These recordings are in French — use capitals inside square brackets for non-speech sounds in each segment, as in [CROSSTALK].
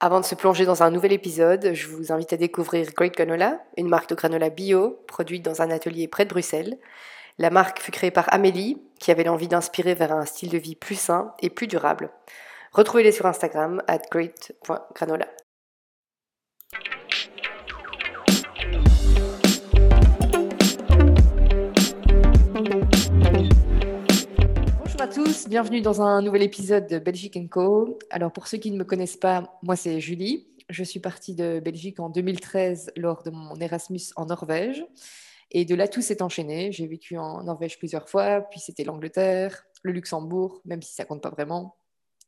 Avant de se plonger dans un nouvel épisode, je vous invite à découvrir Great Granola, une marque de granola bio produite dans un atelier près de Bruxelles. La marque fut créée par Amélie, qui avait l'envie d'inspirer vers un style de vie plus sain et plus durable. Retrouvez-les sur Instagram at great.granola. tous, bienvenue dans un nouvel épisode de Belgique Co. Alors pour ceux qui ne me connaissent pas, moi c'est Julie. Je suis partie de Belgique en 2013 lors de mon Erasmus en Norvège. Et de là, tout s'est enchaîné. J'ai vécu en Norvège plusieurs fois, puis c'était l'Angleterre, le Luxembourg, même si ça compte pas vraiment.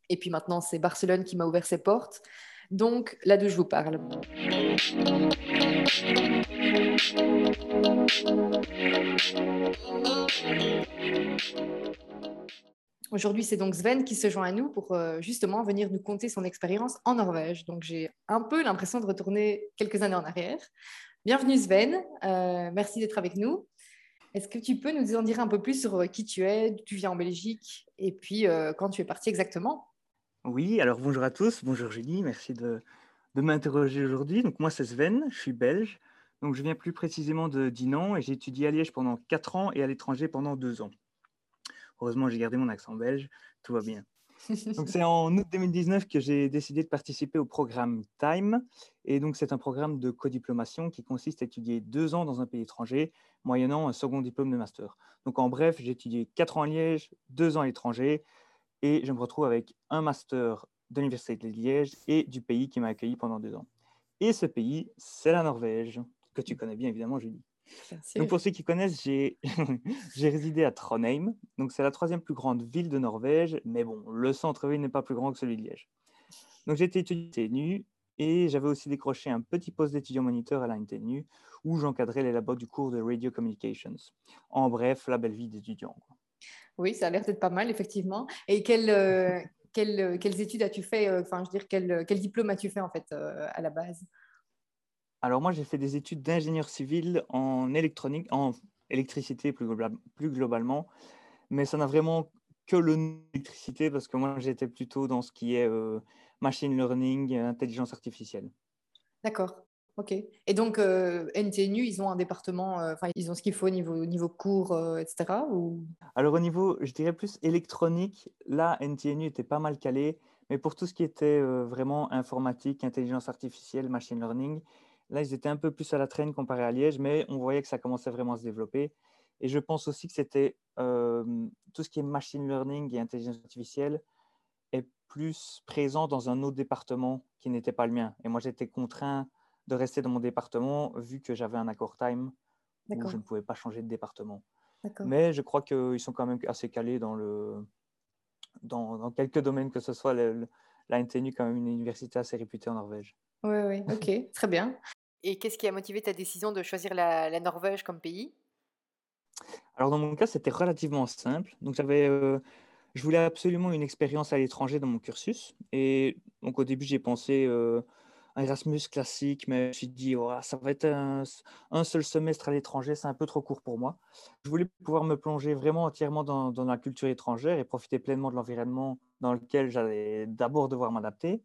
Et puis maintenant, c'est Barcelone qui m'a ouvert ses portes. Donc, là d'où je vous parle. Aujourd'hui, c'est donc Sven qui se joint à nous pour euh, justement venir nous conter son expérience en Norvège. Donc, j'ai un peu l'impression de retourner quelques années en arrière. Bienvenue Sven, euh, merci d'être avec nous. Est-ce que tu peux nous en dire un peu plus sur euh, qui tu es, d'où tu viens en Belgique et puis quand tu es parti exactement? Oui, alors bonjour à tous, bonjour Julie, merci de, de m'interroger aujourd'hui. Donc moi c'est Sven, je suis belge, donc je viens plus précisément de Dinan et j'ai étudié à Liège pendant 4 ans et à l'étranger pendant 2 ans. Heureusement, j'ai gardé mon accent belge, tout va bien. [LAUGHS] Donc c'est en août 2019 que j'ai décidé de participer au programme Time. Et donc c'est un programme de codiplomation qui consiste à étudier deux ans dans un pays étranger, moyennant un second diplôme de master. Donc en bref, j'ai étudié quatre ans à Liège, deux ans à l'étranger, et je me retrouve avec un master de l'Université de Liège et du pays qui m'a accueilli pendant deux ans. Et ce pays, c'est la Norvège, que tu connais bien évidemment, Julie. Donc pour ceux qui connaissent, [LAUGHS] j'ai résidé à Trondheim. Donc c'est la troisième plus grande ville de Norvège, mais bon, le centre-ville n'est pas plus grand que celui de Liège. Donc j'étais étudiant nu et j'avais aussi décroché un petit poste d'étudiant moniteur à la NTNU où j'encadrais les labos du cours de Radio Communications. En bref, la belle vie d'étudiant. Oui, ça a l'air d'être pas mal, effectivement. Et quelle, euh, [LAUGHS] quelles, quelles, études as-tu fait euh, Enfin, je veux dire, quel, quel, diplôme as-tu fait en fait euh, à la base? Alors moi, j'ai fait des études d'ingénieur civil en électronique, en électricité plus, plus globalement, mais ça n'a vraiment que l'électricité parce que moi, j'étais plutôt dans ce qui est euh, machine learning, intelligence artificielle. D'accord. Ok. Et donc, euh, NTNU, ils ont un département, euh, ils ont ce qu'il faut au niveau, niveau cours, etc. Ou... Alors, au niveau, je dirais plus électronique, là, NTNU était pas mal calé, mais pour tout ce qui était vraiment informatique, intelligence artificielle, machine learning, Là, ils étaient un peu plus à la traîne comparé à Liège, mais on voyait que ça commençait vraiment à se développer. Et je pense aussi que c'était tout ce qui est machine learning et intelligence artificielle est plus présent dans un autre département qui n'était pas le mien. Et moi, j'étais contraint de rester dans mon département vu que j'avais un accord time où je ne pouvais pas changer de département. Mais je crois qu'ils sont quand même assez calés dans, le, dans, dans quelques domaines, que ce soit la NTNU, quand même une université assez réputée en Norvège. Oui, oui, ok, [LAUGHS] très bien. Et qu'est-ce qui a motivé ta décision de choisir la, Norvège comme pays? Alors dans mon cas, c'était relativement simple. Donc j'avais, euh, je voulais absolument une expérience à l'étranger dans mon cursus. Et donc au début, j'ai pensé euh, un Erasmus classique, mais je me suis dit, oh, ça va être un, seul semestre à l'étranger, c'est un peu trop court pour moi. Je voulais pouvoir me plonger vraiment entièrement dans, dans la culture étrangère et profiter pleinement de l'environnement dans lequel j'allais d'abord devoir m'adapter.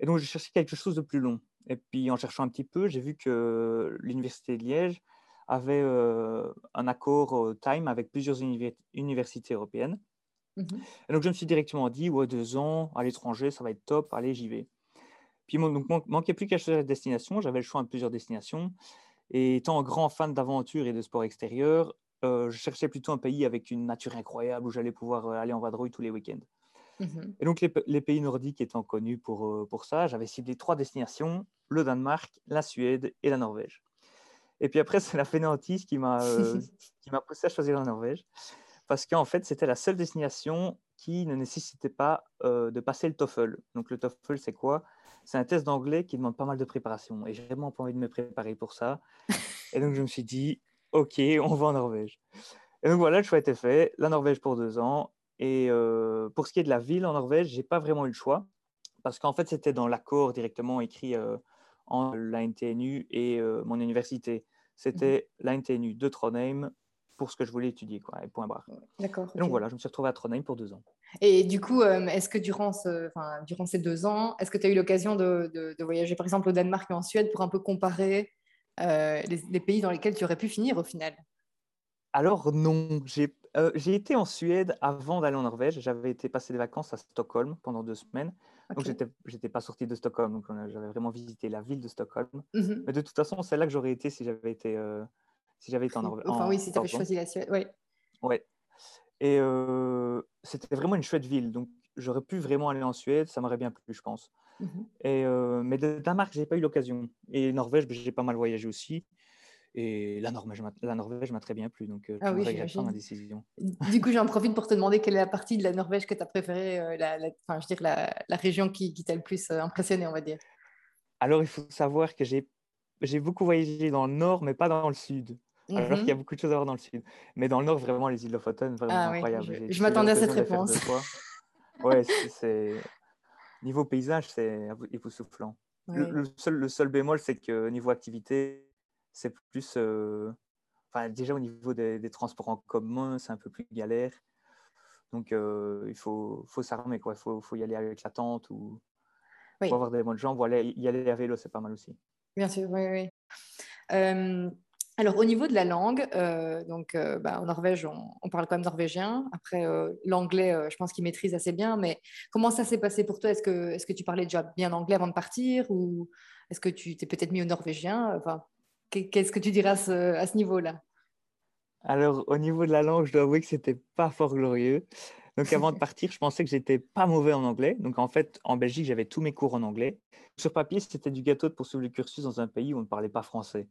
Et donc, je cherchais quelque chose de plus long. Et puis en cherchant un petit peu, j'ai vu que l'Université de Liège avait euh, un accord euh, Time avec plusieurs universités européennes. Mmh et donc je me suis directement dit, ouais, deux ans à l'étranger, ça va être top, allez, j'y vais. Puis il donc, manquait plus qu'à choisir la destination, j'avais le choix de plusieurs destinations. Et étant un grand fan d'aventure et de sport extérieur, euh, je cherchais plutôt un pays avec une nature incroyable où j'allais pouvoir aller en vadrouille tous les week-ends. Mmh et donc, les, pays nordiques étant connus pour, euh, pour ça, j'avais ciblé trois destinations, le Danemark, la Suède et la Norvège. Et puis après, [LAUGHS] c'est la fainéantise qui m'a euh, [LAUGHS] poussé à choisir la Norvège, parce qu'en fait, c'était la seule destination qui ne nécessitait pas euh, de passer le TOEFL. Donc le TOEFL, c'est quoi? C'est un test d'anglais qui demande pas mal de préparation, et j'ai vraiment pas envie de me préparer pour ça. [LAUGHS] Et donc je me suis dit, ok, on va en Norvège. Et donc voilà, le choix était fait, la Norvège pour deux ans, et pour ce qui est de la ville en Norvège, j'ai pas vraiment eu le choix parce qu'en fait, c'était dans l'accord directement écrit entre la NTNU et mon université. C'était mmh la NTNU de Trondheim pour ce que je voulais étudier, quoi, et point barre. D'accord. Donc voilà, je me suis retrouvé à Trondheim pour deux ans. Et du coup, euh, est-ce que durant, ce, durant ces deux ans, est-ce que tu as eu l'occasion de, de, voyager par exemple au Danemark et en Suède pour un peu comparer euh, les, pays dans lesquels tu aurais pu finir au final? Alors non, j'ai euh, été en Suède avant d'aller en Norvège. J'avais été passer des vacances à Stockholm pendant deux semaines. Donc Donc j'étais pas sorti de Stockholm, donc j'avais vraiment visité la ville de Stockholm. Mmh Mais de toute façon, c'est là que j'aurais été si j'avais été si j'avais été en Norvège. Enfin, oui, si tu avais choisi la Suède, oui. Ouais. Et euh, c'était vraiment une chouette ville. Donc, j'aurais pu vraiment aller en Suède, ça m'aurait bien plu, je pense. Mmh et, euh, mais de Danemark, je n'ai pas eu l'occasion. Et Norvège, j'ai pas mal voyagé aussi. Et la Norvège, la Norvège m'a très bien plu, donc euh, ah oui, regrette ma décision. Du coup, j'en profite pour te demander quelle est la partie de la Norvège que tu as préférée, la, enfin, je veux dire, la, la région qui, qui t'a le plus impressionné, on va dire. Alors, il faut savoir que j'ai beaucoup voyagé dans le nord, mais pas dans le sud alors qu'il y a beaucoup de choses à voir dans le sud. Mais dans le nord, vraiment, les îles Lofoten, vraiment ah, incroyable. Je, m'attendais à cette réponse. [LAUGHS] ouais, c'est niveau paysage, c'est époustouflant. Le, le, seul, le seul bémol, c'est que niveau activité, c'est plus. Euh, enfin, déjà au niveau des, transports en commun, c'est un peu plus galère. Donc, euh, il faut, faut s'armer, quoi. Il faut, faut, y aller avec la tente ou oui. avoir des bonnes jambes. Voilà, y aller à vélo, c'est pas mal aussi. Bien sûr, oui, oui. Euh, alors, au niveau de la langue, euh, donc, bah, en Norvège, on, parle quand même norvégien. Après, l'anglais, je pense qu'il maîtrise assez bien. Mais comment ça s'est passé pour toi? Est-ce que, est que tu parlais déjà bien anglais avant de partir Ou est-ce que tu t'es peut-être mis au norvégien? Enfin, Qu'est-ce que tu dirais à ce, niveau-là? Alors, au niveau de la langue, je dois avouer que c'était pas fort glorieux. Donc, avant de partir, je pensais que j'étais pas mauvais en anglais. Donc, en fait, en Belgique, j'avais tous mes cours en anglais. Sur papier, c'était du gâteau de poursuivre le cursus dans un pays où on ne parlait pas français.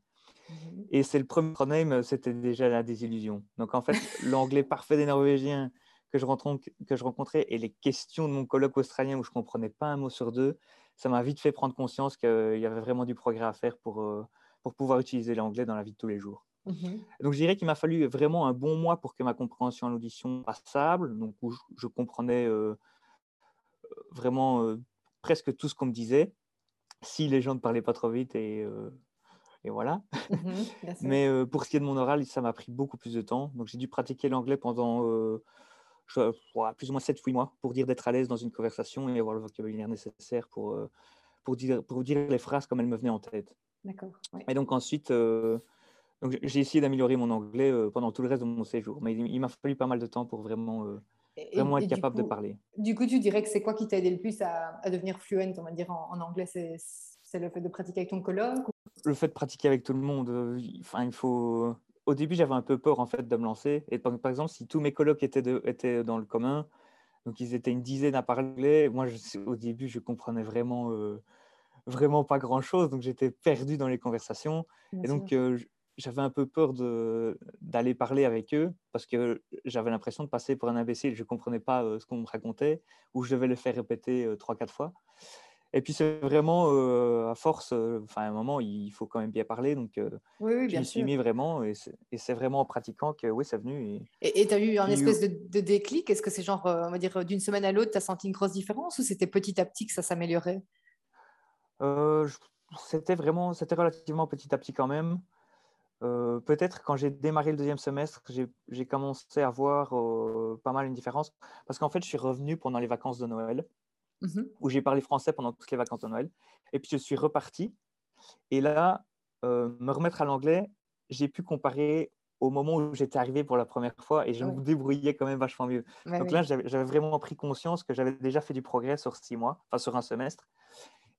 Mmh et c'est le premier name, c'était déjà la désillusion. Donc en fait, [LAUGHS] l'anglais parfait des Norvégiens que je, que je rencontrais et les questions de mon colloque australien où je ne comprenais pas un mot sur deux, ça m'a vite fait prendre conscience qu'il y avait vraiment du progrès à faire pour, euh, pour pouvoir utiliser l'anglais dans la vie de tous les jours. Mmh donc je dirais qu'il m'a fallu vraiment un bon mois pour que ma compréhension à l'audition passable, donc où je, comprenais euh, vraiment euh, presque tout ce qu'on me disait, si les gens ne parlaient pas trop vite et et voilà. Mmh Mais euh, pour ce qui est de mon oral, ça m'a pris beaucoup plus de temps. Donc j'ai dû pratiquer l'anglais pendant euh, plus ou moins 7-8 mois pour dire d'être à l'aise dans une conversation et avoir le vocabulaire nécessaire pour, euh, pour, dire, pour dire les phrases comme elles me venaient en tête. D'accord. Et donc ensuite, donc j'ai essayé d'améliorer mon anglais pendant tout le reste de mon séjour. Mais il, m'a fallu pas mal de temps pour vraiment, vraiment être capable de parler. Du coup, tu dirais que c'est quoi qui t'a aidé le plus à, à, devenir fluent, on va dire, en, en anglais? C'est le fait de pratiquer avec ton colloque le fait de pratiquer avec tout le monde, euh, enfin, il faut. Au début, j'avais un peu peur en fait de me lancer. Et par, exemple, si tous mes colocs étaient, étaient dans le commun, donc ils étaient une dizaine à parler, moi, je, au début, je comprenais vraiment, euh, vraiment pas grand-chose. Donc j'étais perdu dans les conversations. et donc euh, j'avais un peu peur d'aller parler avec eux parce que j'avais l'impression de passer pour un imbécile. Je ne comprenais pas ce qu'on me racontait ou je devais le faire répéter trois, quatre fois. Et puis c'est vraiment à force, enfin à un moment, il faut quand même bien parler. Donc oui, oui, je me suis mis vraiment, et c'est vraiment en pratiquant que oui, c'est venu. Et tu as eu un espèce de, déclic? Est-ce que c'est genre, on va dire, d'une semaine à l'autre, tu as senti une grosse différence ou c'était petit à petit que ça s'améliorait? C'était vraiment, c'était relativement petit à petit quand même. Peut-être quand j'ai démarré le deuxième semestre, j'ai commencé à voir pas mal une différence. Parce qu'en fait, je suis revenu pendant les vacances de Noël. Mmh où j'ai parlé français pendant toutes les vacances de Noël. Et puis je suis reparti. Et là, euh, me remettre à l'anglais, j'ai pu comparer au moment où j'étais arrivé pour la première fois et je me débrouillais quand même vachement mieux. Donc là, j'avais vraiment pris conscience que j'avais déjà fait du progrès sur six mois, enfin sur un semestre.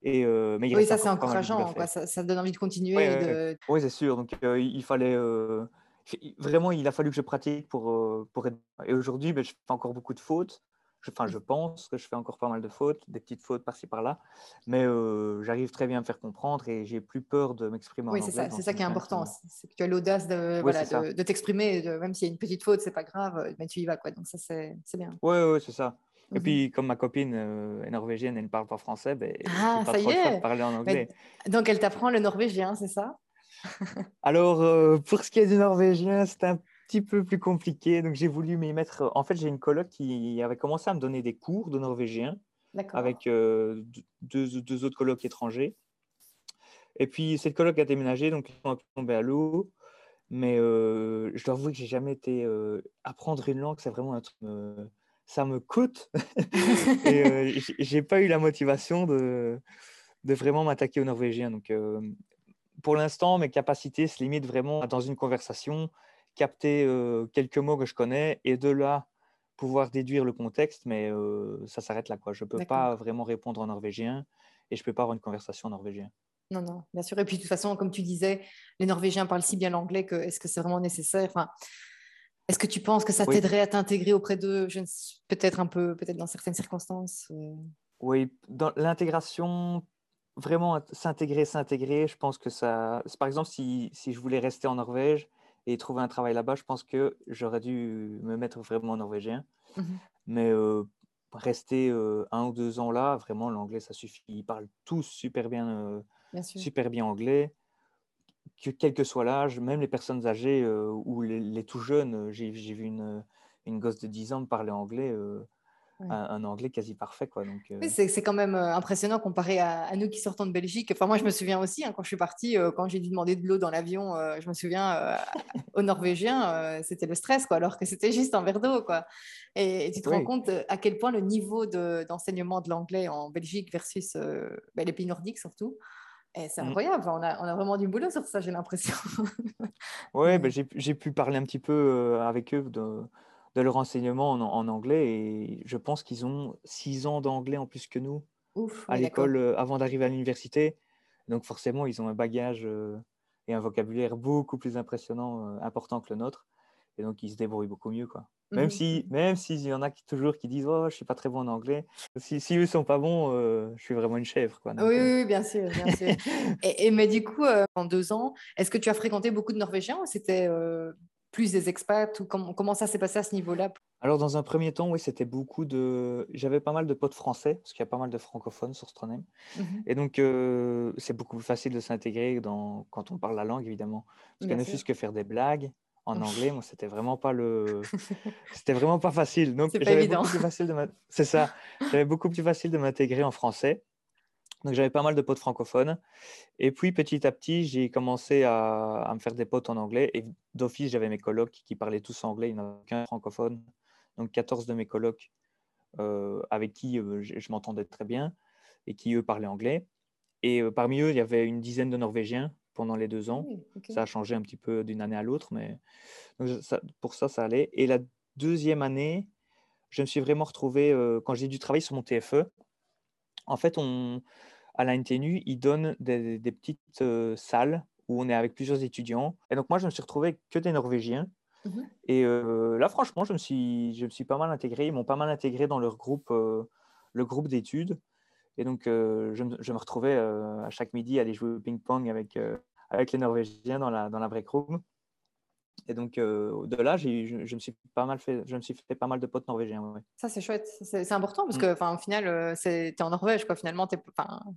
Et, euh, mais oui, ça c'est encourageant, Ça, ça, donne envie de continuer. Oui, c'est sûr. Donc euh, il fallait vraiment, il a fallu que je pratique pour, pour être... Et aujourd'hui, ben, je fais encore beaucoup de fautes. Enfin, je pense que je fais encore pas mal de fautes, des petites fautes par-ci par-là, mais j'arrive très bien à me faire comprendre et j'ai plus peur de m'exprimer. Oui, c'est ça, c'est ça qui est important, c'est que tu as l'audace de, voilà, de, t'exprimer, même s'il y a une petite faute, c'est pas grave, mais tu y vas quoi. Donc ça, c'est bien. Oui, oui, c'est ça. Et mmh puis, comme ma copine est norvégienne, elle ne parle pas français, ben, ah, pas trop de parler en anglais. donc, elle t'apprend le norvégien, c'est ça? [LAUGHS] Alors, pour ce qui est du norvégien, c'est un petit peu plus compliqué. Donc, j'ai voulu m'y mettre. En fait, j'ai une coloc qui avait commencé à me donner des cours de norvégien avec euh, deux, deux, autres colocs étrangers. Et puis, cette coloc a déménagé, donc ils sont tombés à l'eau. Mais je dois avouer que j'ai jamais été. apprendre une langue, c'est vraiment un truc. Ça me coûte. [LAUGHS] et j'ai pas eu la motivation de, de vraiment m'attaquer au norvégien. Donc, pour l'instant, mes capacités se limitent vraiment à, dans une conversation, capter quelques mots que je connais et de là pouvoir déduire le contexte, mais ça s'arrête là. Quoi. Je ne peux pas vraiment répondre en norvégien et je ne peux pas avoir une conversation en norvégien. Non, non, bien sûr. Et puis, de toute façon, comme tu disais, les Norvégiens parlent si bien l'anglais que est-ce que c'est vraiment nécessaire? Enfin, Est-ce que tu penses que ça t'aiderait à t'intégrer auprès d'eux Peut-être un peu, peut-être dans certaines circonstances Oui, dans l'intégration, vraiment s'intégrer, s'intégrer, je pense que ça. Par exemple, si, si, je voulais rester en Norvège et trouver un travail là-bas, je pense que j'aurais dû me mettre vraiment en norvégien. Mmh Mais rester un ou deux ans là, vraiment, l'anglais, ça suffit. Ils parlent tous super bien, super bien anglais. Que, quel que soit l'âge, même les personnes âgées ou les, tout jeunes, j'ai vu une, une, gosse de 10 ans parler anglais un, anglais quasi parfait. Quoi, donc, euh c'est quand même euh, impressionnant comparé à, nous qui sortons de Belgique. Enfin, moi, je me souviens aussi, hein, quand je suis partie, euh, quand j'ai dû demander de l'eau dans l'avion, je me souviens, aux Norvégiens, c'était le stress, quoi, alors que c'était juste un verre d'eau. Quoi. Et, tu te rends compte à quel point le niveau d'enseignement de, l'anglais en Belgique versus ben, les pays nordiques, surtout, c'est mmh. incroyable. on, a, on, a, vraiment du boulot sur ça, j'ai l'impression. [LAUGHS] oui, ben, j'ai pu parler un petit peu avec eux de de leur enseignement en, anglais. Et je pense qu'ils ont six ans d'anglais en plus que nous à l'école euh, avant d'arriver à l'université. Donc forcément, ils ont un bagage euh, et un vocabulaire beaucoup plus impressionnant, euh, important que le nôtre. Et donc, ils se débrouillent beaucoup mieux. Quoi. Même mmh si, même s'il y en a qui, toujours qui disent oh, je suis pas très bon en anglais. Si, si eux sont pas bons, je suis vraiment une chèvre. Quoi. oui, oui, bien sûr. Bien sûr. [LAUGHS] et, mais du coup, en deux ans, est-ce que tu as fréquenté beaucoup de Norvégiens ou c'était plus des expats ou comment, comment ça s'est passé à ce niveau-là? Alors, dans un premier temps, oui, c'était beaucoup de. J'avais pas mal de potes français, parce qu'il y a pas mal de francophones sur Stronem. Mmh Et donc, euh, c'est beaucoup plus facile de s'intégrer dans... quand on parle la langue, évidemment. Parce que ne fût-ce que faire des blagues en anglais, moi, c'était vraiment pas le. [LAUGHS] c'était vraiment pas facile. Donc, j'avais beaucoup plus facile de C'est ça. J'avais beaucoup plus facile de m'intégrer en français. Donc j'avais pas mal de potes francophones. Et puis petit à petit, j'ai commencé à, me faire des potes en anglais. Et d'office, j'avais mes colocs qui parlaient tous anglais. Il n'y en avait qu'un francophone. Donc 14 de mes colocs euh, avec qui euh, je, m'entendais très bien et qui, eux, parlaient anglais. Et euh, parmi eux, il y avait une dizaine de Norvégiens pendant les deux ans. Ça a changé un petit peu d'une année à l'autre, mais pour ça, ça allait. Et la deuxième année, je me suis vraiment retrouvé, quand j'ai dû travailler sur mon TFE, en fait, on, à la NTNU, ils donnent des, petites euh, salles où on est avec plusieurs étudiants. Et donc, moi, je me suis retrouvé que des Norvégiens. Mmh Et euh, là, franchement, je me, suis, je me suis pas mal intégré. Ils m'ont pas mal intégré dans leur groupe, euh, le groupe d'études. Et donc, je, je, me retrouvais à chaque midi à aller jouer au ping-pong avec, avec les Norvégiens dans la, dans la break room. Et donc, euh, de là, je, je, me suis pas mal fait, je me suis fait pas mal de potes norvégiens. Ça, c'est chouette. C'est important parce mmh. que, au final, euh, tu es en Norvège. Quoi. Finalement, es,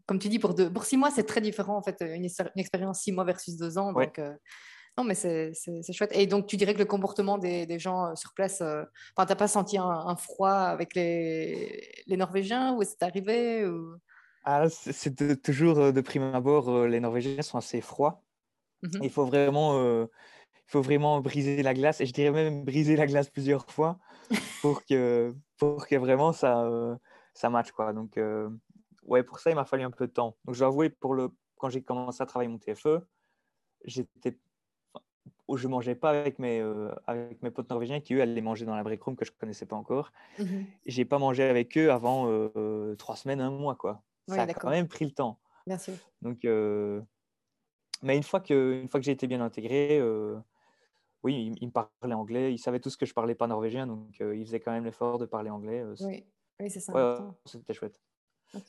comme tu dis, pour, deux, pour six mois, c'est très différent. En fait, une, expérience six mois versus deux ans. Donc, euh, non, mais c'est chouette. Et donc, tu dirais que le comportement des, des gens sur place, tu n'as pas senti un, froid avec les, les Norvégiens ou c'est arrivé ou... ah, C'est toujours de prime abord, les Norvégiens sont assez froids. Mmh Il faut vraiment il faut vraiment briser la glace, et je dirais même briser la glace plusieurs fois pour que, pour que vraiment ça, euh, ça matche. Quoi. Donc, euh, ouais, pour ça, il m'a fallu un peu de temps. Donc, je dois avouer, pour le, quand j'ai commencé à travailler mon TFE, j'étais je mangeais pas avec mes, euh, avec mes potes norvégiens qui, eux, allaient manger dans la break room que je connaissais pas encore. Je mmh n'ai J'ai pas mangé avec eux avant trois semaines, un mois. Quoi. ça a quand même pris le temps. Sûr. Donc, mais une fois que, une fois que j'ai été bien intégré, oui, il, me parlait anglais. Il savait tout ce que je parlais pas norvégien, donc euh, il faisait quand même l'effort de parler anglais. Euh, oui, oui c'est ça. C'était chouette.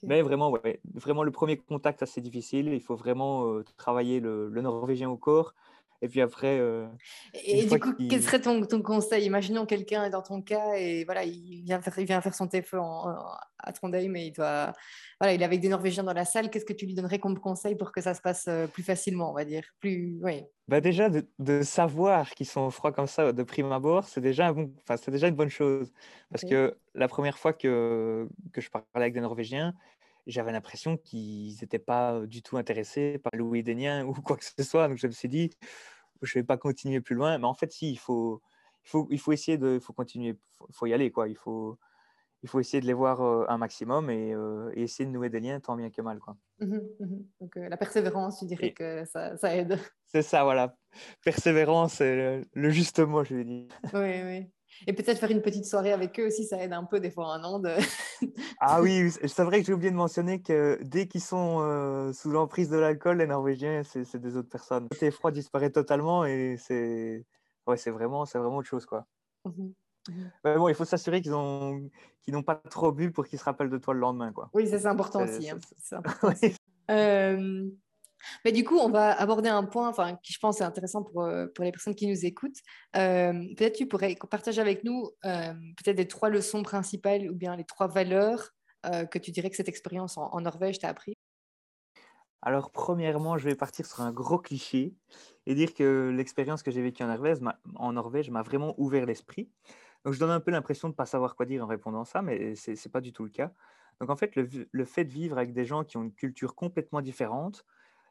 Mais vraiment, ouais, vraiment, le premier contact, assez difficile. Il faut vraiment euh, travailler le, le, norvégien au corps. Et puis après. Euh, et du coup, quel serait ton, ton conseil? Imaginons quelqu'un est dans ton cas et voilà, il vient faire, il vient faire son TFE à Trondheim et il doit. Voilà, il est avec des Norvégiens dans la salle. Qu'est-ce que tu lui donnerais comme conseil pour que ça se passe euh, plus facilement, on va dire? Plus, oui. bah Déjà, de, savoir qu'ils sont froids comme ça de prime abord, c'est déjà, un bon, déjà une bonne chose. Parce que la première fois que, que je parlais avec des Norvégiens, j'avais l'impression qu'ils n'étaient pas du tout intéressés par Louis Denien [LAUGHS] ou quoi que ce soit. Donc je me suis dit, je vais pas continuer plus loin. Mais en fait, si, il faut, il faut, il faut essayer de, il faut continuer, il faut, y aller, quoi. Il faut, il faut essayer de les voir euh, un maximum et, euh, et, essayer de nouer des liens tant bien que mal, quoi. Mmh mmh Donc la persévérance, tu dirais que ça, ça aide. C'est ça, voilà. Persévérance, c'est le, juste mot, je vais dire. Oui, oui. Et peut-être faire une petite soirée avec eux aussi, ça aide un peu des fois un an. De... [LAUGHS] ah oui, c'est vrai que j'ai oublié de mentionner que dès qu'ils sont euh, sous l'emprise de l'alcool, les Norvégiens, c'est des autres personnes. Le froid disparaît totalement et c'est ouais, vraiment, vraiment autre chose. quoi. Mmh mmh Mais bon, il faut s'assurer qu'ils n'ont pas trop bu pour qu'ils se rappellent de toi le lendemain. Quoi. Oui, c'est important aussi. Hein. [LAUGHS] Important aussi. Euh, mais du coup, on va aborder un point qui, je pense, est intéressant pour, euh, pour les personnes qui nous écoutent. Euh, peut-être tu pourrais partager avec nous euh, peut-être les trois leçons principales ou bien les trois valeurs que tu dirais que cette expérience en, Norvège t'a appris. Alors, premièrement, je vais partir sur un gros cliché et dire que l'expérience que j'ai vécue en Norvège, en Norvège m'a vraiment ouvert l'esprit. Donc, je donne un peu l'impression de ne pas savoir quoi dire en répondant à ça, mais ce n'est pas du tout le cas. Donc, en fait, le, le, fait de vivre avec des gens qui ont une culture complètement différente,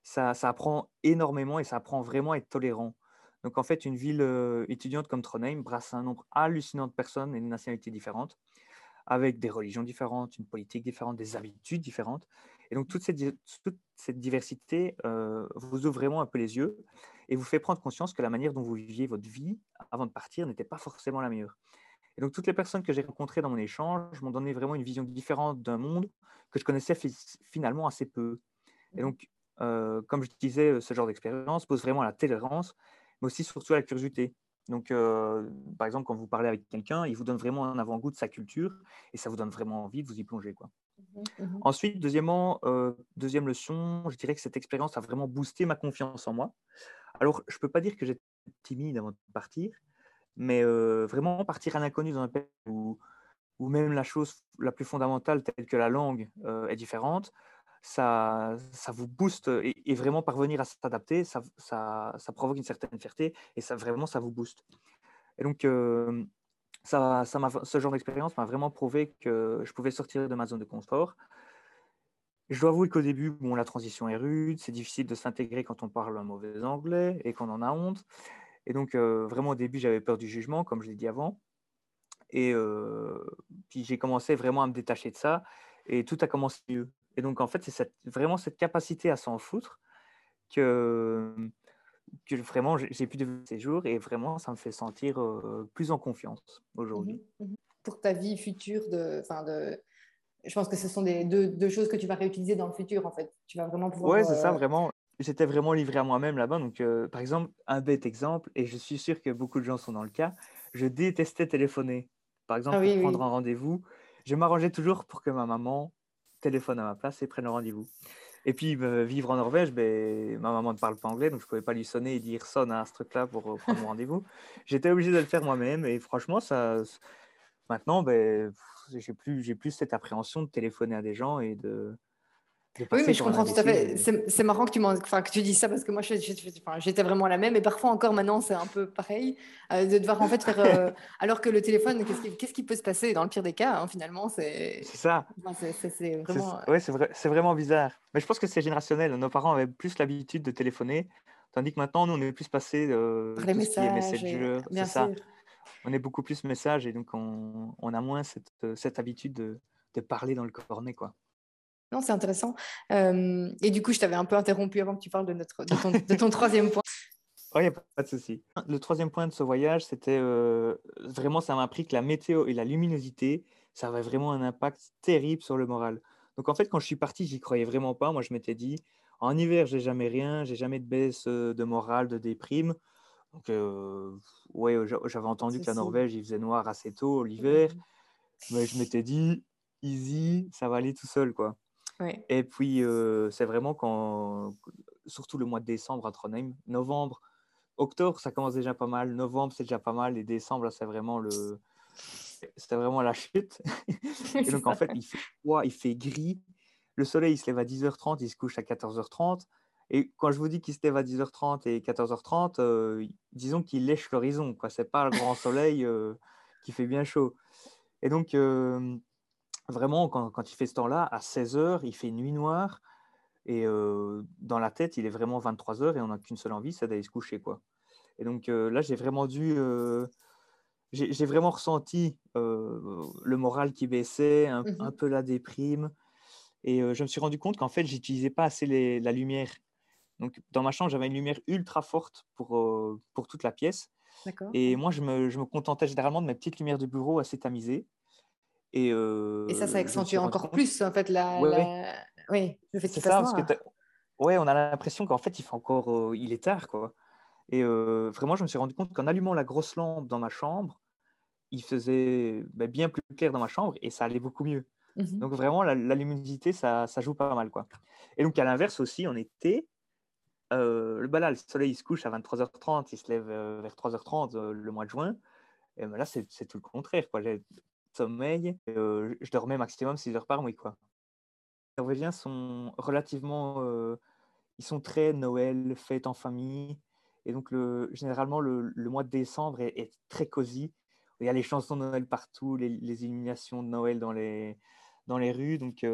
ça, apprend énormément et ça apprend vraiment à être tolérant. Donc en fait, une ville étudiante comme Trondheim brasse un nombre hallucinant de personnes et de nationalités différentes, avec des religions différentes, une politique différente, des habitudes différentes. Et donc toute cette, diversité vous ouvre vraiment un peu les yeux et vous fait prendre conscience que la manière dont vous viviez votre vie avant de partir n'était pas forcément la meilleure. Et donc toutes les personnes que j'ai rencontrées dans mon échange m'ont donné vraiment une vision différente d'un monde que je connaissais finalement assez peu. Et donc euh, comme je disais, ce genre d'expérience pose vraiment à la tolérance, mais aussi surtout à la curiosité. Donc, euh, par exemple, quand vous parlez avec quelqu'un, il vous donne vraiment un avant-goût de sa culture et ça vous donne vraiment envie de vous y plonger. Quoi. Mmh mmh Ensuite, deuxièmement, euh, deuxième leçon, je dirais que cette expérience a vraiment boosté ma confiance en moi. Alors, je ne peux pas dire que j'étais timide avant de partir, mais vraiment partir à l'inconnu dans un pays où, où, même la chose la plus fondamentale, telle que la langue, est différente, ça, vous booste et, vraiment parvenir à s'adapter, ça, ça, provoque une certaine fierté et ça vraiment ça vous booste. Et donc, ça, ça ce genre d'expérience m'a vraiment prouvé que je pouvais sortir de ma zone de confort. Je dois avouer qu'au début, bon, la transition est rude, c'est difficile de s'intégrer quand on parle un mauvais anglais et qu'on en a honte. Et donc, vraiment, au début, j'avais peur du jugement, comme je l'ai dit avant. Et puis, j'ai commencé vraiment à me détacher de ça. Et tout a commencé mieux. Et donc, en fait, c'est vraiment cette capacité à s'en foutre que, que vraiment j'ai pu développer ces jours et vraiment, ça me fait sentir plus en confiance aujourd'hui. Mmh mmh Pour ta vie future, de, de, je pense que ce sont des, deux, choses que tu vas réutiliser dans le futur, en fait. Tu vas vraiment pouvoir. Ouais, c'est ça, vraiment. J'étais vraiment livré à moi-même là-bas. Donc, par exemple, un bête exemple, et je suis sûr que beaucoup de gens sont dans le cas, je détestais téléphoner. Par exemple, ah pour prendre un rendez-vous, je m'arrangeais toujours pour que ma maman téléphone à ma place et prenne le rendez-vous. Et puis, bah, vivre en Norvège, ben, ma maman ne parle pas anglais, donc je ne pouvais pas lui sonner et dire sonne à ce truc-là pour euh, prendre mon rendez-vous. J'étais obligé de le faire moi-même et franchement, ça, maintenant, ben, j'ai plus, plus cette appréhension de téléphoner à des gens et de, oui, mais je comprends tout à fait. C'est marrant que tu, enfin, que tu dis ça parce que moi, j'étais vraiment la même. Et parfois encore maintenant, c'est un peu pareil. Euh, de devoir en fait faire. Euh, [LAUGHS] alors que le téléphone, qu'est-ce qui, peut se passer dans le pire des cas hein, Finalement, c'est. C'est ça. c'est vraiment. Oui, c'est vrai, vraiment bizarre. Mais je pense que c'est générationnel. Nos parents avaient plus l'habitude de téléphoner. Tandis que maintenant, nous, on est plus passé euh, les messages. C'est ça. On est beaucoup plus messages et donc on, on a moins cette, cette habitude de, de parler dans le cornet, quoi. Non, c'est intéressant. Euh, et du coup, je t'avais un peu interrompu avant que tu parles de, notre, de, ton, [LAUGHS] troisième point. Oui, pas de souci. Le troisième point de ce voyage, c'était euh, vraiment, ça m'a appris que la météo et la luminosité, ça avait vraiment un impact terrible sur le moral. Donc en fait, quand je suis parti, j'y croyais vraiment pas. Moi, je m'étais dit, en hiver, j'ai jamais rien, j'ai jamais de baisse euh, de morale, de déprime. Donc, ouais, j'avais entendu que la Norvège, il faisait noir assez tôt l'hiver. Mmh. Mais je m'étais dit, easy, ça va aller tout seul, quoi. Et puis, c'est vraiment quand, surtout le mois de décembre à Trondheim, novembre, octobre, ça commence déjà pas mal, novembre, c'est déjà pas mal, et décembre, c'est vraiment le. C'était vraiment la chute. [LAUGHS] et donc, en fait, il fait froid, il fait gris. Le soleil, il se lève à 10h30, il se couche à 14h30. Et quand je vous dis qu'il se lève à 10h30 et 14h30, disons qu'il lèche l'horizon. Ce n'est pas le grand soleil qui fait bien chaud. Et donc, vraiment, quand, il fait ce temps-là, à 16 heures, il fait nuit noire. Et dans la tête, il est vraiment 23 heures et on n'a qu'une seule envie, c'est d'aller se coucher. quoi. Et donc là, j'ai vraiment dû j'ai vraiment ressenti le moral qui baissait, un, Mmh un peu la déprime. Et je me suis rendu compte qu'en fait, j'utilisais pas assez les- la lumière. Donc, dans ma chambre, j'avais une lumière ultra forte pour, pour toute la pièce. Et moi, je me, je me contentais généralement de mes petites lumières de bureau assez tamisées. Et Et ça, ça me accentue encore compte. plus, en fait, la, Ouais, ouais. Oui, le fait qu'il c'est fasse ça, parce que noir. t'as- ouais, on a l'impression qu'en fait, il fait encore, euh, il est tard, quoi. Et euh, vraiment, je me suis rendu compte qu'en allumant la grosse lampe dans ma chambre, il faisait ben, bien plus clair dans ma chambre et ça allait beaucoup mieux. Mhm. Donc vraiment, la, la luminosité, ça, ça joue pas mal, quoi. Et donc à l'inverse aussi, en été, euh, le, bah là, le soleil il se couche à 23h30, il se lève euh, vers 3h30 euh, le mois de juin. Et ben là, c'est c'est tout le contraire, quoi. Sommeil, euh, je dormais maximum 6 heures par nuit, quoi. Les Norvégiens sont relativement, ils sont très Noël, fête en famille. Et donc, le, généralement, le, mois de décembre est, très cosy. Il y a les chansons de Noël partout, les, illuminations de Noël dans les, dans les rues. Donc,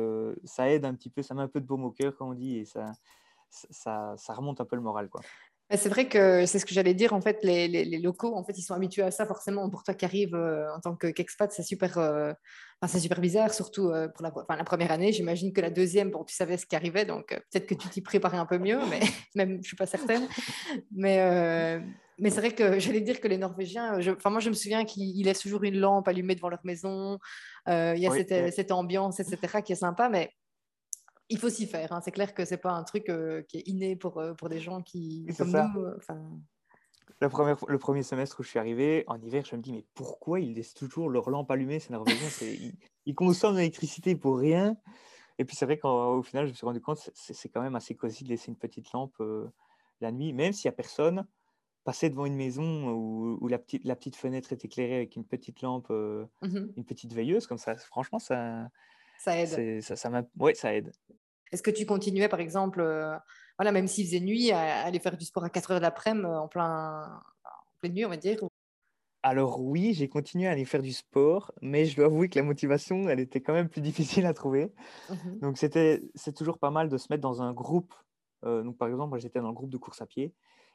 ça aide un petit peu, ça met un peu de baume au cœur, comme on dit, et ça, ça, ça remonte un peu le moral, quoi. Mais C'est vrai que c'est ce que j'allais dire. En fait, les, les- les locaux, en fait, ils sont habitués à ça. Forcément, pour toi qui arrives euh, en tant que- qu'expat, c'est super, euh, enfin, c'est super bizarre, surtout euh, pour la, enfin, la première année. J'imagine que la deuxième, bon, tu savais ce qui arrivait, donc peut-être que tu t'y préparais un peu mieux, mais [LAUGHS] même, je suis pas certaine. Mais, mais c'est vrai que j'allais dire que les Norvégiens, je- enfin, moi, je me souviens qu'ils ils laissent toujours une lampe allumée devant leur maison. Euh, Il y a Oui, cette, oui. cette ambiance, etc., qui est sympa, mais il faut s'y faire. hein. C'est clair que c'est pas un truc euh, qui est inné pour, euh, pour des gens qui, Oui, comme ça. nous. euh, Le premier, le premier semestre où je suis arrivé, en hiver, je me dis, mais pourquoi ils laissent toujours leur lampe allumée c'est- ils, ils consomment l'électricité pour rien. Et puis c'est vrai qu'au final, je me suis rendu compte, c'est- quand même assez cosy de laisser une petite lampe euh, la nuit, même s'il n'y a personne. Passer devant une maison où, où la, petite, la petite fenêtre est éclairée avec une petite lampe, euh, mhm, une petite veilleuse, comme ça, franchement, ça, ça aide. ça, ça, ouais, ça aide. Est-ce que tu continuais, par exemple, euh, voilà, même s'il faisait nuit, à, aller faire du sport à 4 heures de l'après-midi, euh, en, plein, en pleine nuit, on va dire Alors oui, j'ai continué à aller faire du sport, mais je dois avouer que la motivation, elle était quand même plus difficile à trouver. Mhm, Donc c'était, c'est toujours pas mal de se mettre dans un groupe. Euh, donc par exemple, moi j'étais dans le groupe de course à pied.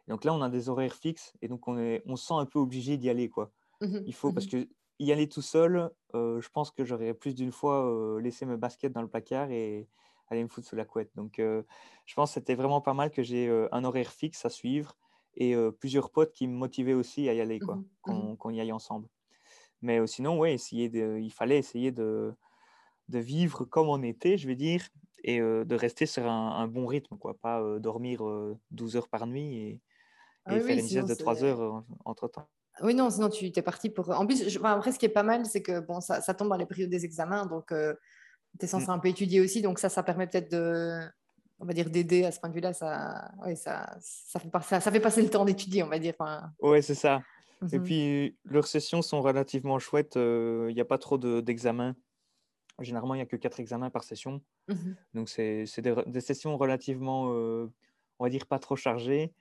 Et donc là, on a des horaires fixes et donc on est, on se sent un peu obligé d'y aller, quoi. mhm, Il faut parce mhm. que y aller tout seul, euh, je pense que j'aurais plus d'une fois euh, laissé mes baskets dans le placard et aller me foutre sous la couette. Donc euh, je pense que c'était vraiment pas mal que j'ai un horaire fixe à suivre et plusieurs potes qui me motivaient aussi à y aller, quoi, Mhm, mhm. qu'on qu'on y aille ensemble. Mais sinon, ouais, essayer de, il fallait essayer de, de vivre comme on était, je vais dire, et de rester sur un, un bon rythme, quoi, pas dormir euh, 12 heures par nuit et, Ah et faire oui, une sieste de 3 c'est... heures entre-temps. Oui, non, sinon tu t'es parti pour... En plus, je- enfin, après, ce qui est pas mal, c'est que bon, ça, ça tombe dans les périodes des examens, donc tu es censé Mm. un peu étudier aussi, donc ça, ça permet peut-être de... On va dire d'aider à ce point de vue-là, ça, oui, ça, ça, fait ça, ça fait passer le temps d'étudier, on va dire. enfin, Ouais, c'est ça. Et mhm, puis, leurs sessions sont relativement chouettes. euh, Il n'y a pas trop de- d'examens. Généralement, il n'y a que quatre examens par session. mhm. Donc, c'est c'est des, des sessions relativement, euh, on va dire, pas trop chargées.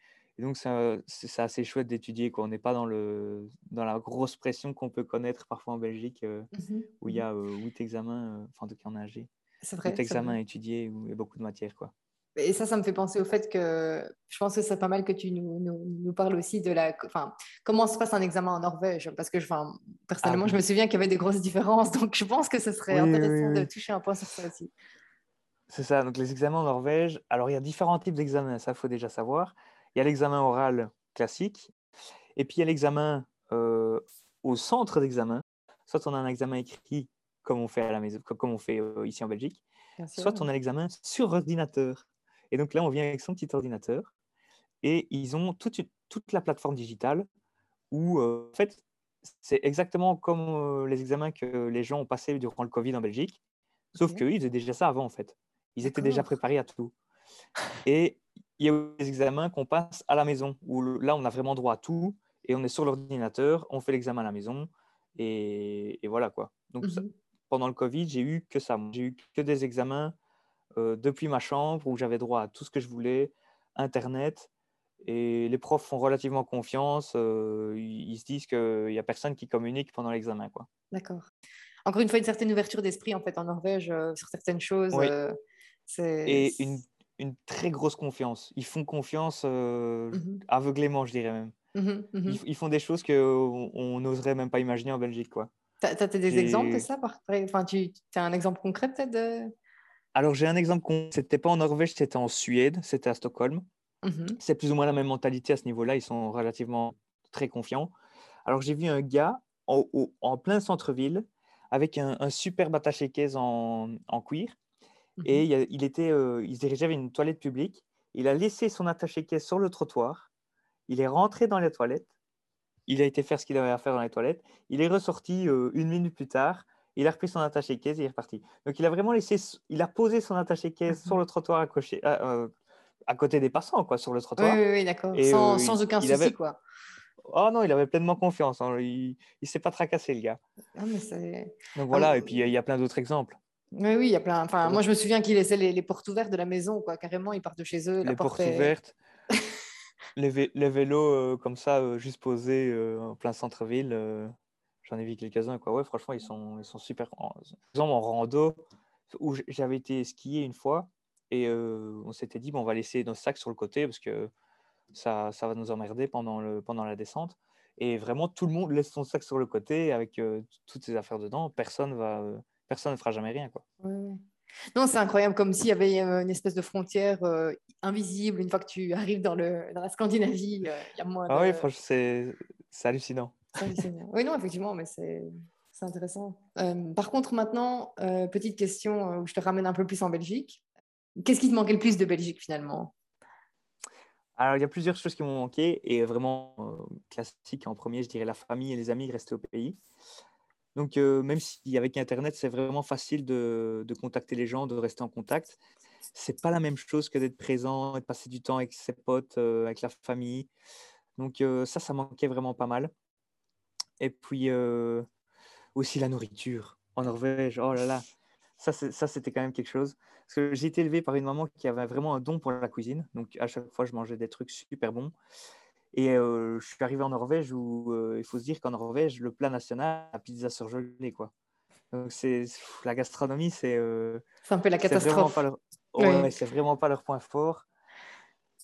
Et donc, c'est assez chouette d'étudier. On n'est pas dans, le, dans la grosse pression qu'on peut connaître parfois en Belgique, euh, Mhm, où il y a euh, huit examens, euh, enfin, en tout cas en AG, C'est huit vrai, c'est examens vrai. à étudier où il y a beaucoup de matière. Quoi. Et ça, ça me fait penser au fait que je pense que c'est pas mal que tu nous, nous, nous parles aussi de la, enfin, comment se passe un examen en Norvège? Parce que enfin, Ah personnellement, je me souviens qu'il y avait des grosses différences. [LAUGHS] Donc, je pense que ce serait Oui, intéressant de toucher un point sur ça aussi. C'est ça, donc les examens en Norvège. Alors, il y a différents types d'examens, ça, il faut déjà savoir. Il y a l'examen oral classique, et puis il y a l'examen euh, au centre d'examen. Soit on a un examen écrit, comme on fait, à la maison, co- comme on fait euh, ici en Belgique, soit on a l'examen sur ordinateur. Et donc là, on vient avec son petit ordinateur, et ils ont toute, la plateforme digitale où, euh, en fait, c'est exactement comme les examens que les gens ont passés durant le Covid en Belgique, sauf Ok. qu'eux, ils faisaient déjà ça avant, en fait. Ils étaient déjà préparés à tout. Et il y a des examens qu'on passe à la maison, où là, on a vraiment droit à tout, et on est sur l'ordinateur, on fait l'examen à la maison, et, et voilà quoi. Donc ça- Mhm. pendant le Covid, j'ai eu que ça. J'ai eu que des examens euh, depuis ma chambre, où j'avais droit à tout ce que je voulais, Internet, et les profs font relativement confiance, euh, ils se disent qu'il n'y a personne qui communique pendant l'examen. quoi. D'accord. Encore une fois, une certaine ouverture d'esprit en fait en Norvège euh, sur certaines choses. Oui. euh. Et une, une très grosse confiance. Ils font confiance euh, Mhm. aveuglément, je dirais même. Mhm, mhm. Ils, ils font des choses qu'on n'oserait même pas imaginer en Belgique, quoi. T'as as des exemples de ça par... Enfin, tu as un exemple concret peut-être de... Alors, j'ai un exemple, c'était pas en Norvège, c'était en Suède, c'était à Stockholm. C'est plus ou moins la même mentalité à ce niveau-là, ils sont relativement très confiants. Alors, j'ai vu un gars en, plein centre-ville avec un, un superbe attaché-caisse en, en cuir. Et mhm. il, était, euh, il se dirigeait vers une toilette publique. Il a laissé son attaché-caisse sur le trottoir. Il est rentré dans les toilettes. Il a été faire ce qu'il avait à faire dans les toilettes. Il est ressorti euh, une minute plus tard. Il a repris son attaché-caisse et il est reparti. Donc il a vraiment laissé, il a posé son attaché-caisse sur Mhm. le trottoir à, cocher- à, euh, à côté des passants, quoi, sur le trottoir. oui, oui, d'accord. Sans, aucun souci, avait, quoi. oh non, il avait pleinement confiance. hein. Il, il s'est pas tracassé, le gars. Ah, mais. Donc Ah, voilà. Et puis il y a- il y a plein d'autres exemples. Oui, oui, il y a plein. Enfin, moi, je me souviens qu'ils laissaient les, les portes ouvertes de la maison, quoi. Carrément, ils partent de chez eux, la Les porte portes est... ouvertes. [LAUGHS] Les, vé- les vélos euh, comme ça, euh, juste posés euh, en plein centre-ville, j'en ai vu quelques-uns. Quoi. Ouais, franchement, ils sont, ils sont super. Par exemple, en rando, où j'avais été skier une fois, et on s'était dit, bon, on va laisser nos sacs sur le côté parce que ça, ça va nous emmerder pendant, le, pendant la descente. Et vraiment, tout le monde laisse son sac sur le côté avec toutes ses affaires dedans. Personne va, personne ne fera jamais rien. Quoi. Ouais. Non, c'est incroyable, comme s'il y avait euh, une espèce de frontière euh, invisible. Une fois que tu arrives dans, le, dans la Scandinavie, euh, il y a moins Ah oui, franchement, c'est hallucinant. Oui, non, effectivement, mais c'est intéressant. Euh, par contre, maintenant, petite question où je te ramène un peu plus en Belgique. Qu'est-ce qui te manquait le plus de Belgique, finalement? Alors, il y a plusieurs choses qui m'ont manqué et vraiment classique en premier, je dirais la famille et les amis rester au pays. Donc, même si avec Internet, c'est vraiment facile de, de contacter les gens, de rester en contact, c'est pas la même chose que d'être présent et de passer du temps avec ses potes, avec la famille. Donc, ça, ça manquait vraiment pas mal. Et puis, aussi la nourriture en Norvège. Oh là là, ça c'était quand même quelque chose. Parce que j'ai été élevé par une maman qui avait vraiment un don pour la cuisine. Donc, à chaque fois, je mangeais des trucs super bons. Et euh, je suis arrivé en Norvège où euh, il faut se dire qu'en Norvège, le plat national, la pizza surgelée, quoi. Donc, c'est la gastronomie, c'est euh, C'est un peu la catastrophe. pas leur... Oui. ouais, ouais, c'est vraiment pas leur point fort.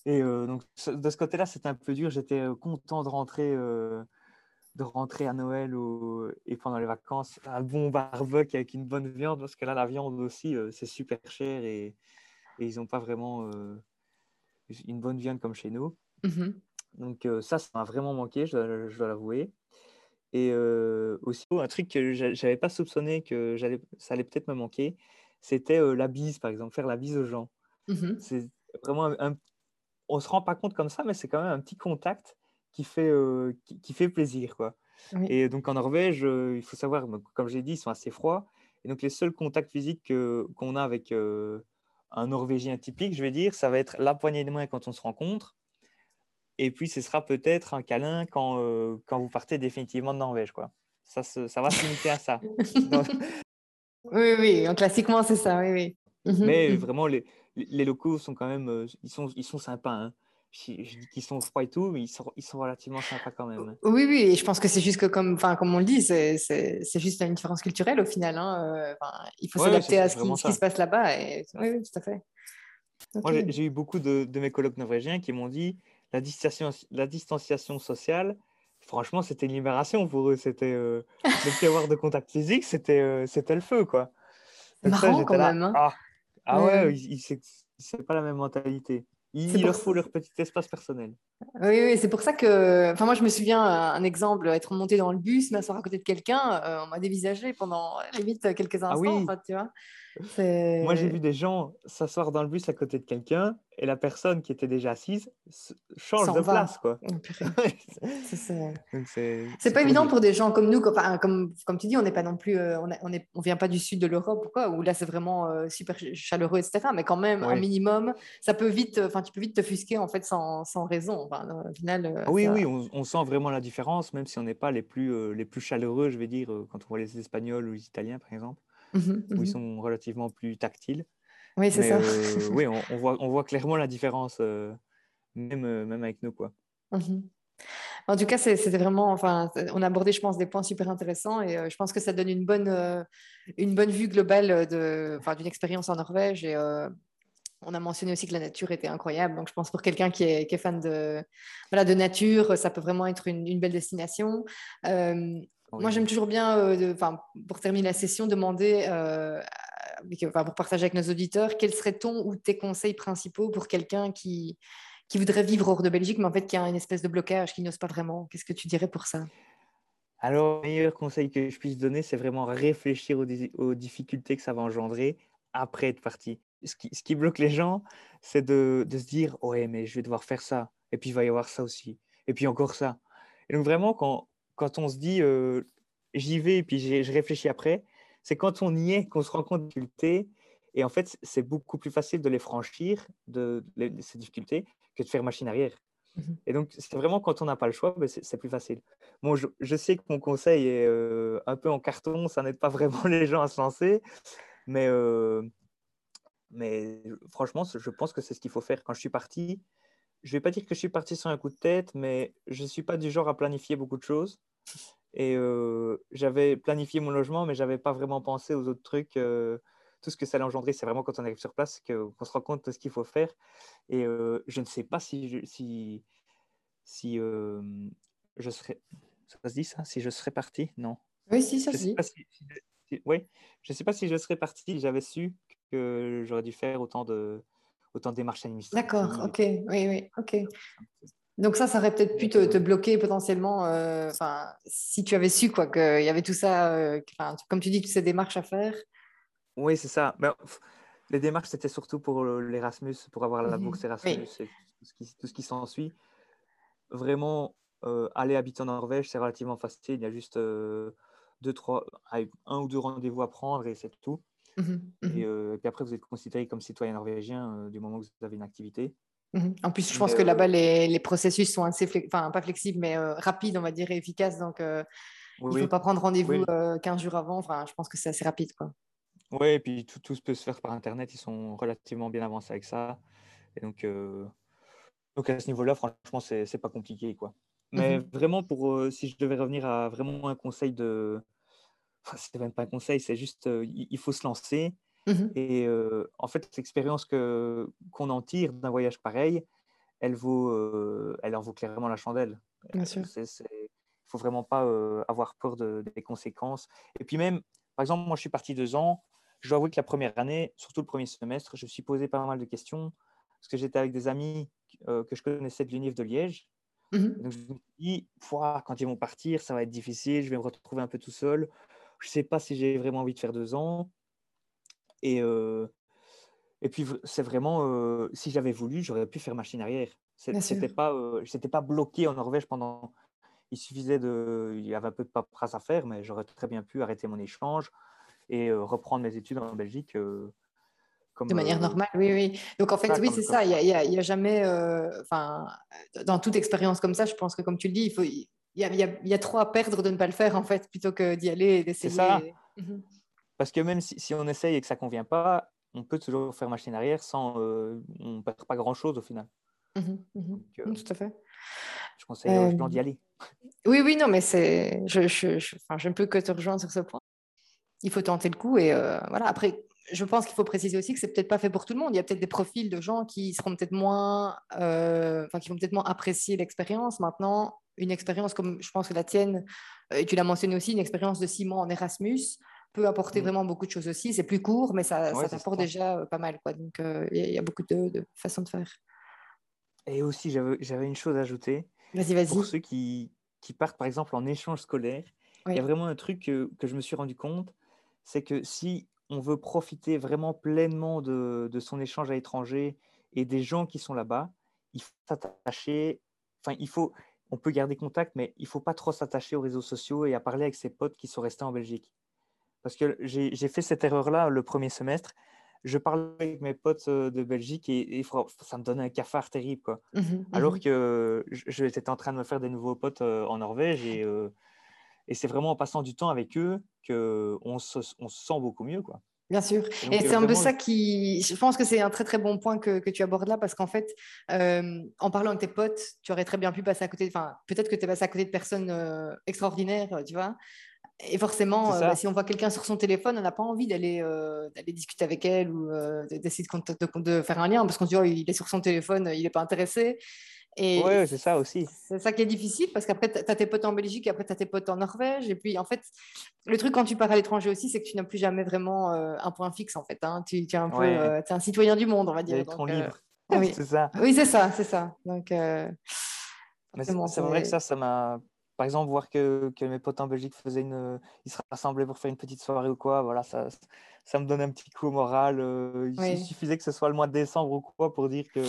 Et donc, de ce côté-là, c'était un peu dur. J'étais content de rentrer, de rentrer à Noël ou- et pendant les vacances, un bon barbecue avec une bonne viande, parce que là, la viande aussi, c'est super cher et, et ils n'ont pas vraiment une bonne viande comme chez nous. Mhm. Donc euh, ça, ça m'a vraiment manqué, je dois, je dois l'avouer. Et euh, aussi, un truc que j'a- j'avais pas soupçonné que j'allais, ça allait peut-être me manquer, c'était euh, la bise, par exemple, faire la bise aux gens. Mhm. C'est vraiment un, un- on se rend pas compte comme ça, mais c'est quand même un petit contact qui fait, qui, qui fait plaisir, quoi. Oui. Et donc en Norvège, il faut savoir, comme j'ai dit, ils sont assez froids. Et donc les seuls contacts physiques que- qu'on a avec un Norvégien typique, je vais dire, ça va être la poignée de main quand on se rencontre. Et puis ce sera peut-être un câlin quand, euh, quand vous partez définitivement de Norvège, quoi. Ça, ça va se limiter à ça. Donc, [LAUGHS] Oui, oui, classiquement, c'est ça, oui, oui. Mhm, mais mhm. vraiment, les, les locaux sont quand même, ils sont, ils sont sympas. hein. Je, je dis qu'ils sont froids et tout, mais ils sont, ils sont relativement sympas quand même. Oui, oui, et je pense que c'est juste que, comme, comme on le dit, c'est juste une différence culturelle au final. hein, enfin, il faut ouais, s'adapter à ce qui, ce qui se passe là-bas. Et... Oui, oui, tout à fait. Moi, j'ai eu beaucoup de, de mes collègues norvégiens qui m'ont dit la distanciation, la distanciation sociale, franchement, c'était une libération pour eux. C'était euh, ne plus avoir de contact physique, c'était euh, c'était le feu, quoi. Donc Marrant quand là, même. hein. ah, ah Ouais. c'est pas la même mentalité. Il, leur faut leur petit espace personnel. Oui, oui, c'est pour ça que. Enfin, moi, je me souviens, un un exemple, être monté dans le bus, m'asseoir à côté de quelqu'un, euh, on m'a dévisagé pendant limite quelques Ah instants, oui. en fait, tu vois. Moi, j'ai vu des gens s'asseoir dans le bus à côté de quelqu'un et la personne qui était déjà assise change de va. place, quoi. Oh, [LAUGHS] [LAUGHS] c'est- pas évident pour des gens comme nous, comme, comme, comme tu dis, on n'est pas non plus, euh, on, est, on vient pas du sud de l'Europe quoi, où là c'est vraiment euh, super ch- chaleureux, etc. Mais quand même, un Oui. minimum, ça peut vite, enfin, tu peux vite te fusquer en fait sans, sans raison. Au final, euh, Ah oui, ça- oui, on, on sent vraiment la différence, même si on n'est pas les plus, euh, les plus chaleureux, je vais dire, euh, quand on voit les Espagnols ou les Italiens, par exemple, Mhm, où ils sont relativement plus tactiles. Oui, c'est ça. euh, oui, [LAUGHS] on, on voit, on voit clairement la différence, euh, même, même avec nous, quoi. Mhm. En tout cas, c'était vraiment, enfin, on a abordé, je pense, des points super intéressants et euh, je pense que ça donne une bonne, euh, une bonne vue globale enfin, d'une expérience en Norvège et, euh, On a mentionné aussi que la nature était incroyable. Donc, je pense pour quelqu'un qui est, fan de, voilà, de nature, ça peut vraiment être une, belle destination. Euh, moi, j'aime toujours bien, euh, pour terminer la session, demander, euh, pour partager avec nos auditeurs, quels seraient ton ou tes conseils principaux pour quelqu'un qui, qui voudrait vivre hors de Belgique, mais en fait qui a une espèce de blocage, qui n'ose pas vraiment? Qu'est-ce que tu dirais pour ça? Alors, le meilleur conseil que je puisse donner, c'est vraiment réfléchir aux, difficultés que ça va engendrer après être parti. Ce qui, ce qui bloque les gens, c'est de, de, se dire Ouais, mais je vais devoir faire ça. Et puis, il va y avoir ça aussi. Et puis, encore ça. Et donc, vraiment, quand, quand on se dit euh, j'y vais et puis je réfléchis après, c'est quand on y est qu'on se rend compte des difficultés. Et en fait, c'est beaucoup plus facile de les franchir, de, ces difficultés, que de faire machine arrière. Mhm. Et donc, c'est vraiment quand on n'a pas le choix, ben, c'est plus facile. Bon, je, sais que mon conseil est euh, un peu en carton, ça n'aide pas vraiment [LAUGHS] les gens à se lancer, mais, euh, mais franchement, je pense que c'est ce qu'il faut faire. Quand je suis parti, je vais pas dire que je suis parti sur un coup de tête, mais je ne suis pas du genre à planifier beaucoup de choses. Et euh, j'avais planifié mon logement, mais je n'avais pas vraiment pensé aux autres trucs. Euh, tout ce que ça allait engendrer, c'est vraiment quand on arrive sur place qu'on se rend compte de ce qu'il faut faire. Et euh, je ne sais pas si je, si, si, je serais. Ça se dit ça? Si je serais parti? Non. Oui, si, ça se dit. oui, je ne sais pas si je serais parti. J'avais su que j'aurais dû faire autant de, autant de démarches administratives. D'accord, ok, oui, oui, ok. Donc ça, ça aurait peut-être pu te, bloquer potentiellement, euh, si tu avais su quoi qu'il y avait tout ça, euh, comme tu dis, toutes ces démarches à faire. Oui, c'est ça. Mais, les démarches, c'était surtout pour l'Erasmus, pour avoir la bourse Erasmus et tout ce qui, s'ensuit. Vraiment, euh, aller habiter en Norvège, c'est relativement facile. Il y a juste deux, trois, un ou deux rendez-vous à prendre et c'est tout. Mhm, mhm. Et, puis après, vous êtes considéré comme citoyen norvégien du moment où vous avez une activité. Mhm. En plus, je pense que là-bas, les, les, processus sont assez, enfin, pas flexibles, mais rapides, on va dire, et efficaces. Donc, il ne faut pas prendre rendez-vous 15 euh, jours avant. Enfin, je pense que c'est assez rapide. Quoi. Oui, et puis tout, tout peut se faire par Internet. Ils sont relativement bien avancés avec ça. Et donc, donc à ce niveau-là, franchement, c'est n'est pas compliqué. Quoi. Mais vraiment, pour, si je devais revenir à vraiment un conseil de. C'est même pas un conseil, c'est juste il faut se lancer. Mmh et en fait, l'expérience qu'on en tire d'un voyage pareil, elle, vaut, elle en vaut clairement la chandelle. Bien sûr. Il ne faut vraiment pas avoir peur des conséquences. Et puis même, par exemple, moi, je suis parti deux ans. Je dois avouer que la première année, surtout le premier semestre, je me suis posé pas mal de questions parce que j'étais avec des amis que je connaissais de l'UNIF de Liège. Mmh donc je me suis dit, quand ils vont partir, ça va être difficile, je vais me retrouver un peu tout seul. Je ne sais pas si j'ai vraiment envie de faire deux ans. Et, et puis, c'est vraiment, si j'avais voulu, j'aurais pu faire machine arrière. C'était pas, je n'étais pas bloqué en Norvège pendant. Il suffisait de. Il y avait un peu de paperasse à faire, mais j'aurais très bien pu arrêter mon échange et reprendre mes études en Belgique. Comme, de manière normale, oui, oui. Donc en fait, oui, c'est ça. Il n'y a, a, jamais, enfin, dans toute expérience comme ça, je pense que comme tu le dis, il faut, il y a, y a, trop à perdre de ne pas le faire en fait, plutôt que d'y aller et d'essayer. C'est ça. Mmh parce que même si, on essaye et que ça ne convient pas, on peut toujours faire machine arrière sans. Euh, on ne perd pas grand-chose au final. Mmh mmh euh, tout à fait. Je conseille aux gens d'y aller. Oui, oui, non, mais c'est, je, je, je, enfin, je, ne peux que te rejoindre sur ce point. Il faut tenter le coup et euh, voilà. Après, je pense qu'il faut préciser aussi que c'est peut-être pas fait pour tout le monde. Il y a peut-être des profils de gens qui seront peut-être moins, enfin, qui vont peut-être moins apprécier l'expérience. Maintenant, une expérience comme je pense que la tienne, et tu l'as mentionné aussi, une expérience de six mois en Erasmus peut apporter mmh. vraiment beaucoup de choses aussi. C'est plus court, mais ça, ça t'apporte déjà euh, pas mal. Quoi. Donc, euh, il y, a beaucoup de, façons de faire. Et aussi, j'avais une chose à ajouter. Vas-y, vas-y. Pour ceux qui, qui, partent, par exemple, en échange scolaire, il y a vraiment un truc que, que je me suis rendu compte, c'est que si on veut profiter vraiment pleinement de, de son échange à l'étranger et des gens qui sont là-bas, il faut s'attacher, enfin, il faut, on peut garder contact, mais il faut pas trop s'attacher aux réseaux sociaux et à parler avec ses potes qui sont restés en Belgique. Parce que j'ai fait cette erreur-là le premier semestre. Je parlais avec mes potes euh, de Belgique et, ça me donnait un cafard terrible. Quoi. Mmh mmh Alors que j'étais en train de me faire des nouveaux potes euh, en Norvège et, euh, et c'est vraiment en passant du temps avec eux qu'on se, on se sent beaucoup mieux. Quoi. Bien sûr. Et, c'est un peu ça qui. Je pense que c'est un très très bon point que, que tu abordes là parce qu'en fait, en parlant avec tes potes, tu aurais très bien pu passer à côté. Enfin, peut-être que tu es passé à côté de personnes extraordinaires, tu vois. Et forcément, bah, si on voit quelqu'un sur son téléphone, on n'a pas envie d'aller d'aller discuter avec elle ou d'essayer de, de, faire un lien parce qu'on se dit, oh, il est sur son téléphone, il n'est pas intéressé. Oui, c'est ça aussi. C'est ça qui est difficile parce qu'après, tu as tes potes en Belgique, après, tu as tes potes en Norvège. Et puis, en fait, le truc quand tu pars à l'étranger aussi, c'est que tu n'as plus jamais vraiment euh, un point fixe, en fait. Hein. Tu, es un peu euh, es un citoyen du monde, on va dire. Donc, euh, libre. [LAUGHS] oui. c'est ça. Oui, c'est ça, c'est ça. Donc, c'est vrai que ça, ça m'a. Par exemple, voir que, que, mes potes en Belgique faisaient une. Ils se rassemblaient pour faire une petite soirée ou quoi, voilà, ça, ça me donne un petit coup au moral. Il suffisait que ce soit le mois de décembre ou quoi pour dire que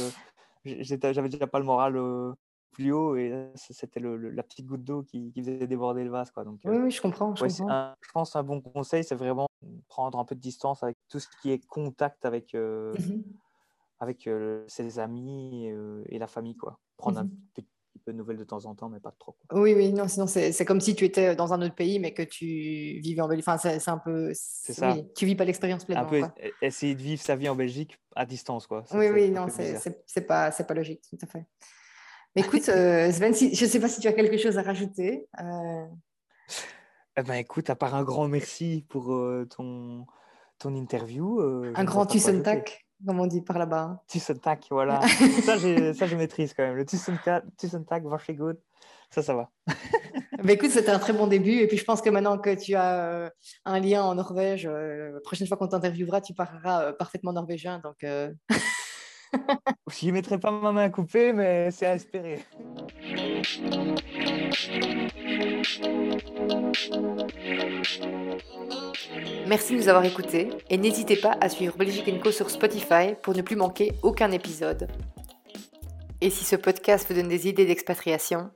j'avais déjà pas le moral euh, plus haut et c'était la petite goutte d'eau qui, faisait déborder le vase. Quoi. Donc, oui, oui, je comprends. Je, je pense un bon conseil, c'est vraiment prendre un peu de distance avec tout ce qui est contact avec, euh, avec euh, ses amis et la famille. Quoi. Prendre un mmh petit peu de nouvelles de temps en temps, mais pas trop. Oui, oui, non, sinon c'est comme si tu étais dans un autre pays, mais que tu vivais en Belgique. Enfin, c'est un peu. C'est ça. Oui, tu vis pas l'expérience pleinement. Un peu essayer de vivre sa vie en Belgique à distance, quoi. Oui, oui, non, c'est pas, pas logique, tout à fait. Mais écoute, euh, Sven, je ne sais pas si tu as quelque chose à rajouter. Euh... Eh ben, écoute, à part un grand merci pour euh, ton, ton interview. Euh, un grand Tussentac comme on dit par là-bas. Tussentac, voilà. [LAUGHS] ça, ça, je maîtrise quand même. Le Tussentac, good. ça, ça va. [LAUGHS] bah, écoute, c'était un très bon début. Et puis, je pense que maintenant que tu as euh, un lien en Norvège, euh, la prochaine fois qu'on t'interviewera, tu parleras euh, parfaitement norvégien. Donc, [LAUGHS] Je n'y mettrai pas ma main à couper, mais c'est à espérer. Merci de nous avoir écoutés et n'hésitez pas à suivre Belgique Co sur Spotify pour ne plus manquer aucun épisode. Et si ce podcast vous donne des idées d'expatriation,